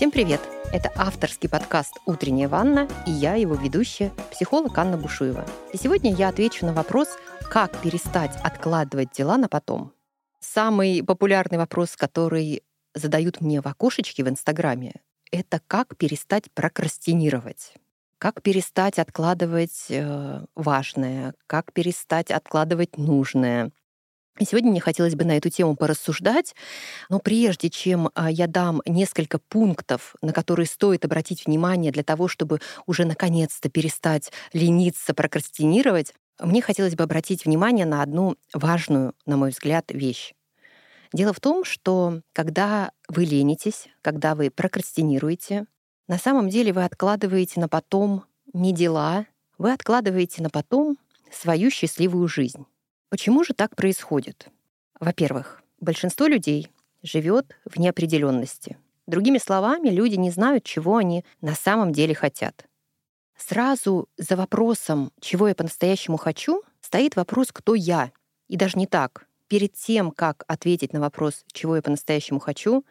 Всем привет! Это авторский подкаст «Утренняя ванна» и я, его ведущая, психолог Анна Бушуева. И сегодня я отвечу на вопрос, как перестать откладывать дела на потом. Самый популярный вопрос, который задают мне в окошечке в Инстаграме, это как перестать прокрастинировать. Как перестать откладывать э, важное, как перестать откладывать нужное, сегодня мне хотелось бы на эту тему порассуждать, но прежде чем а, я дам несколько пунктов, на которые стоит обратить внимание для того, чтобы уже наконец-то перестать лениться, прокрастинировать, мне хотелось бы обратить внимание на одну важную, на мой взгляд, вещь. Дело в том, что когда вы ленитесь, когда вы прокрастинируете, на самом деле вы откладываете на потом не дела, вы откладываете на потом свою счастливую жизнь. Почему же так происходит? Во-первых, большинство людей живет в неопределенности. Другими словами, люди не знают, чего они на самом деле хотят. Сразу за вопросом, чего я по-настоящему хочу, стоит вопрос, кто я. И даже не так. Перед тем, как ответить на вопрос, чего я по-настоящему хочу,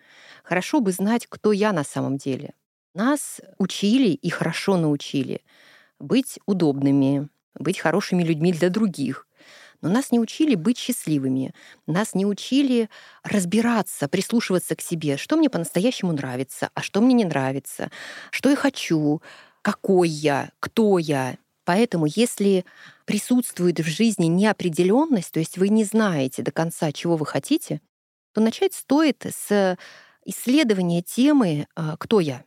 хорошо бы знать, кто я на самом деле. Нас учили и хорошо научили быть удобными, быть хорошими людьми для других, но нас не учили быть счастливыми, нас не учили разбираться, прислушиваться к себе, что мне по-настоящему нравится, а что мне не нравится, что я хочу, какой я, кто я. Поэтому если присутствует в жизни неопределенность, то есть вы не знаете до конца, чего вы хотите, то начать стоит с исследования темы а, «Кто я?».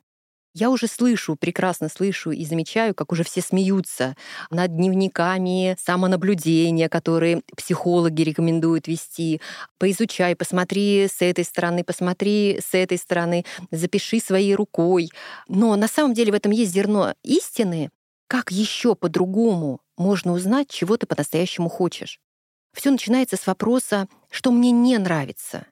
Я уже слышу, прекрасно слышу и замечаю, как уже все смеются над дневниками самонаблюдения, которые психологи рекомендуют вести. Поизучай, посмотри с этой стороны, посмотри с этой стороны, запиши своей рукой. Но на самом деле в этом есть зерно истины. Как еще по-другому можно узнать, чего ты по-настоящему хочешь? Все начинается с вопроса, что мне не нравится,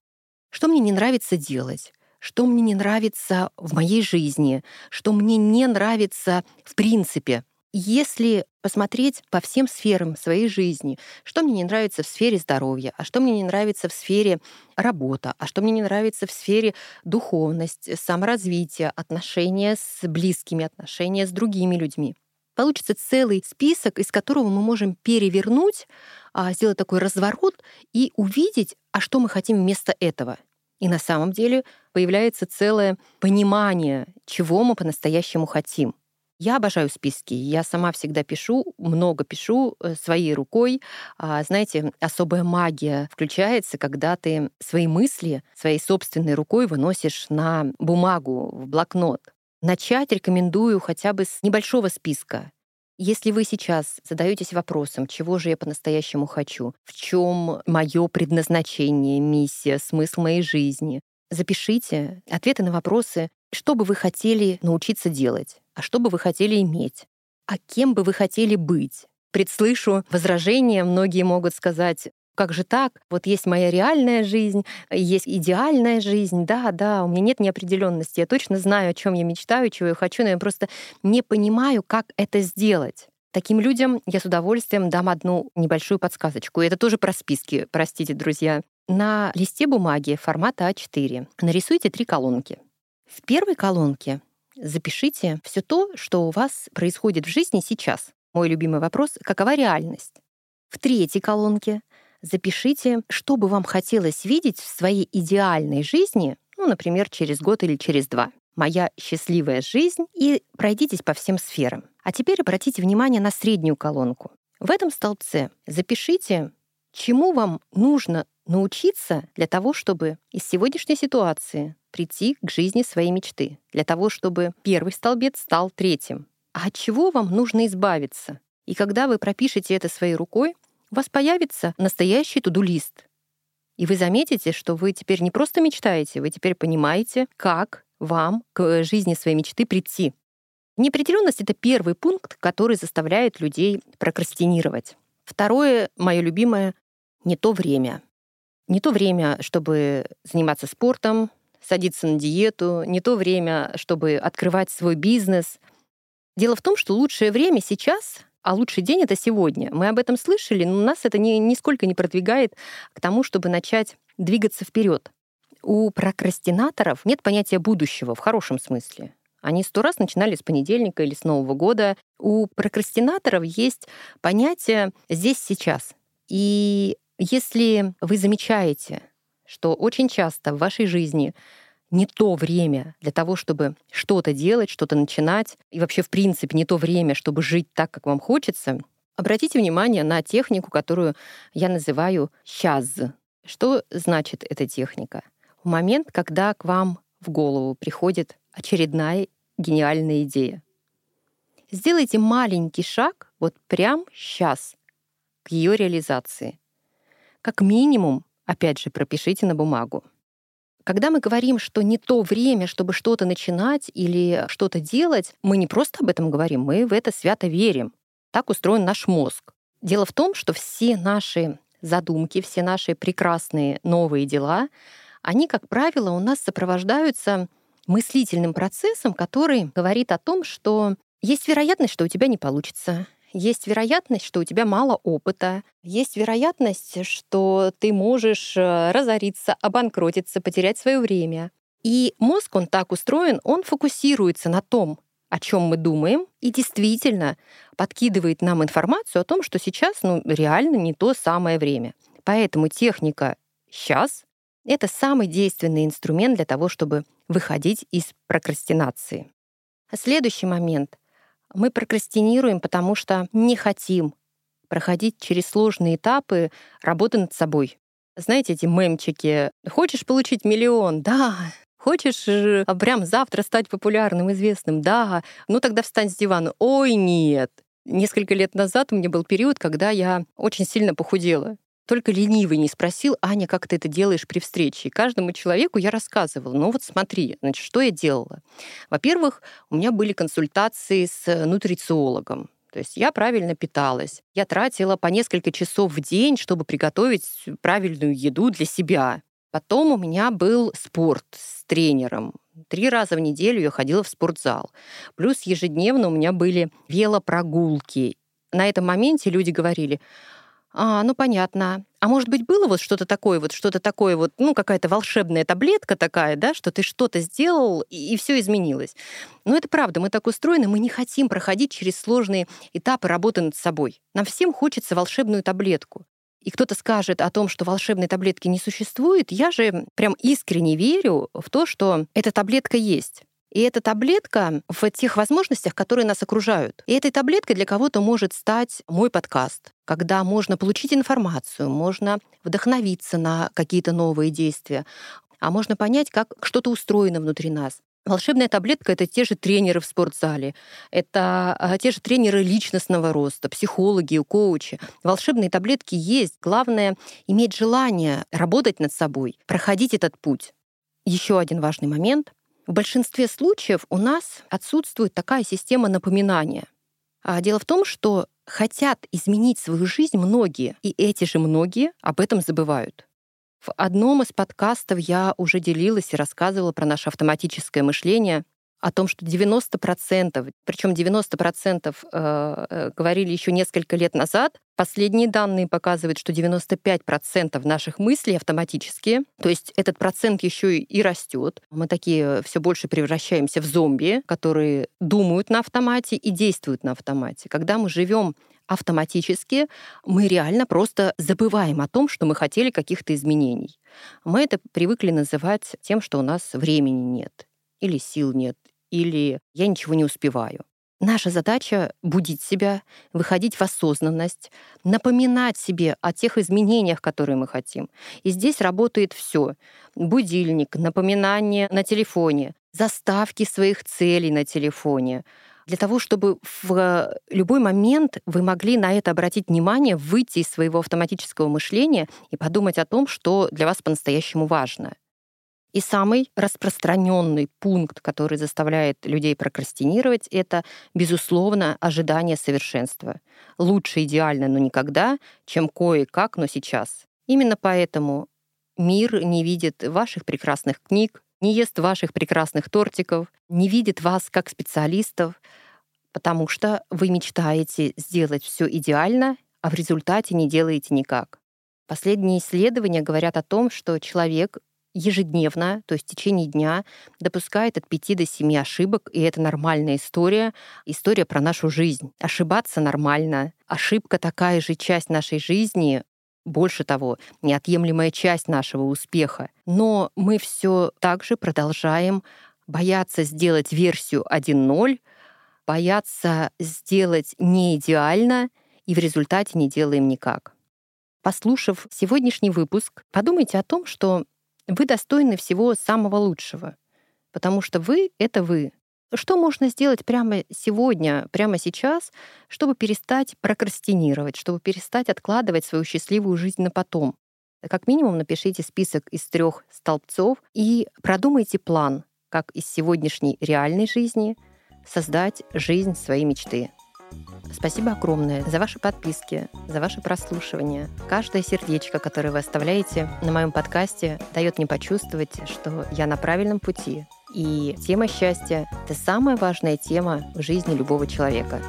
что мне не нравится делать, что мне не нравится в моей жизни, что мне не нравится в принципе. Если посмотреть по всем сферам своей жизни, что мне не нравится в сфере здоровья, а что мне не нравится в сфере работы, а что мне не нравится в сфере духовности, саморазвития, отношения с близкими, отношения с другими людьми. Получится целый список, из которого мы можем перевернуть, а, сделать такой разворот и увидеть, а что мы хотим вместо этого — и на самом деле появляется целое понимание, чего мы по-настоящему хотим. Я обожаю списки. Я сама всегда пишу, много пишу э, своей рукой. А, знаете, особая магия включается, когда ты свои мысли своей собственной рукой выносишь на бумагу, в блокнот. Начать рекомендую хотя бы с небольшого списка. Если вы сейчас задаетесь вопросом, чего же я по-настоящему хочу, в чем мое предназначение, миссия, смысл моей жизни, запишите ответы на вопросы, что бы вы хотели научиться делать, а что бы вы хотели иметь, а кем бы вы хотели быть. Предслышу возражения, многие могут сказать, как же так? Вот есть моя реальная жизнь, есть идеальная жизнь. Да, да, у меня нет неопределенности. Я точно знаю, о чем я мечтаю, чего я хочу, но я просто не понимаю, как это сделать. Таким людям я с удовольствием дам одну небольшую подсказочку. Это тоже про списки, простите, друзья. На листе бумаги формата А4 нарисуйте три колонки. В первой колонке запишите все то, что у вас происходит в жизни сейчас. Мой любимый вопрос — какова реальность? В третьей колонке запишите, что бы вам хотелось видеть в своей идеальной жизни, ну, например, через год или через два. Моя счастливая жизнь и пройдитесь по всем сферам. А теперь обратите внимание на среднюю колонку. В этом столбце запишите, чему вам нужно научиться для того, чтобы из сегодняшней ситуации прийти к жизни своей мечты, для того, чтобы первый столбец стал третьим. А от чего вам нужно избавиться? И когда вы пропишете это своей рукой, у вас появится настоящий туду-лист. И вы заметите, что вы теперь не просто мечтаете, вы теперь понимаете, как вам к жизни своей мечты прийти. Неопределенность — это первый пункт, который заставляет людей прокрастинировать. Второе, мое любимое, не то время. Не то время, чтобы заниматься спортом, садиться на диету, не то время, чтобы открывать свой бизнес. Дело в том, что лучшее время сейчас а лучший день — это сегодня. Мы об этом слышали, но нас это ни, нисколько не продвигает к тому, чтобы начать двигаться вперед. у прокрастинаторов нет понятия будущего в хорошем смысле. Они сто раз начинали с понедельника или с Нового года. У прокрастинаторов есть понятие «здесь, сейчас». И если вы замечаете, что очень часто в вашей жизни не то время для того, чтобы что-то делать, что-то начинать, и вообще, в принципе, не то время, чтобы жить так, как вам хочется, обратите внимание на технику, которую я называю «сейчас». Что значит эта техника? В момент, когда к вам в голову приходит очередная гениальная идея. Сделайте маленький шаг вот прямо сейчас к ее реализации. Как минимум, опять же, пропишите на бумагу. Когда мы говорим, что не то время, чтобы что-то начинать или что-то делать, мы не просто об этом говорим, мы в это свято верим. Так устроен наш мозг. Дело в том, что все наши задумки, все наши прекрасные новые дела, они, как правило, у нас сопровождаются мыслительным процессом, который говорит о том, что есть вероятность, что у тебя не получится, есть вероятность, что у тебя мало опыта, есть вероятность, что ты можешь э, разориться, обанкротиться, потерять свое время. И мозг, он так устроен, он фокусируется на том, о чем мы думаем, и действительно подкидывает нам информацию о том, что сейчас ну, реально не то самое время. Поэтому техника сейчас — это самый действенный инструмент для того, чтобы выходить из прокрастинации. Следующий момент. Мы прокрастинируем, потому что не хотим проходить через сложные этапы работы над собой. Знаете, эти мемчики «Хочешь получить миллион?» Да. Хочешь прям завтра стать популярным, известным? Да. Ну тогда встань с дивана. Ой, нет. Несколько лет назад у меня был период, когда я очень сильно похудела. Только ленивый не спросил, Аня, как ты это делаешь при встрече. И каждому человеку я рассказывала, ну вот смотри, значит, что я делала. Во-первых, у меня были консультации с нутрициологом. То есть я правильно питалась. Я тратила по несколько часов в день, чтобы приготовить правильную еду для себя. Потом у меня был спорт с тренером. Три раза в неделю я ходила в спортзал. Плюс ежедневно у меня были велопрогулки. На этом моменте люди говорили, а, ну понятно. А может быть, было вот что-то такое, вот что-то такое, вот, ну, какая-то волшебная таблетка такая, да, что ты что-то сделал, и, и все изменилось. Но это правда, мы так устроены, мы не хотим проходить через сложные этапы работы над собой. Нам всем хочется волшебную таблетку. И кто-то скажет о том, что волшебной таблетки не существует, я же прям искренне верю в то, что эта таблетка есть. И эта таблетка в тех возможностях, которые нас окружают. И этой таблеткой для кого-то может стать мой подкаст, когда можно получить информацию, можно вдохновиться на какие-то новые действия, а можно понять, как что-то устроено внутри нас. Волшебная таблетка — это те же тренеры в спортзале, это а, те же тренеры личностного роста, психологи, коучи. Волшебные таблетки есть. Главное — иметь желание работать над собой, проходить этот путь. Еще один важный момент в большинстве случаев у нас отсутствует такая система напоминания. А дело в том, что хотят изменить свою жизнь многие, и эти же многие об этом забывают. В одном из подкастов я уже делилась и рассказывала про наше автоматическое мышление, о том, что 90%, причем 90% э, э, говорили еще несколько лет назад, последние данные показывают, что 95% наших мыслей автоматические, то есть этот процент еще и растет. Мы такие все больше превращаемся в зомби, которые думают на автомате и действуют на автомате. Когда мы живем автоматически, мы реально просто забываем о том, что мы хотели каких-то изменений. Мы это привыкли называть тем, что у нас времени нет или сил нет, или я ничего не успеваю. Наша задача — будить себя, выходить в осознанность, напоминать себе о тех изменениях, которые мы хотим. И здесь работает все: Будильник, напоминание на телефоне, заставки своих целей на телефоне, для того, чтобы в любой момент вы могли на это обратить внимание, выйти из своего автоматического мышления и подумать о том, что для вас по-настоящему важно. И самый распространенный пункт, который заставляет людей прокрастинировать, это, безусловно, ожидание совершенства. Лучше идеально, но никогда, чем кое-как, но сейчас. Именно поэтому мир не видит ваших прекрасных книг, не ест ваших прекрасных тортиков, не видит вас как специалистов, потому что вы мечтаете сделать все идеально, а в результате не делаете никак. Последние исследования говорят о том, что человек ежедневно, то есть в течение дня, допускает от 5 до 7 ошибок, и это нормальная история, история про нашу жизнь. Ошибаться нормально. Ошибка такая же часть нашей жизни, больше того, неотъемлемая часть нашего успеха. Но мы все так же продолжаем бояться сделать версию 1.0, бояться сделать не идеально, и в результате не делаем никак. Послушав сегодняшний выпуск, подумайте о том, что вы достойны всего самого лучшего, потому что вы — это вы. Что можно сделать прямо сегодня, прямо сейчас, чтобы перестать прокрастинировать, чтобы перестать откладывать свою счастливую жизнь на потом? Как минимум напишите список из трех столбцов и продумайте план, как из сегодняшней реальной жизни создать жизнь своей мечты. Спасибо огромное за ваши подписки, за ваше прослушивание. Каждое сердечко, которое вы оставляете на моем подкасте, дает мне почувствовать, что я на правильном пути. И тема счастья — это самая важная тема в жизни любого человека.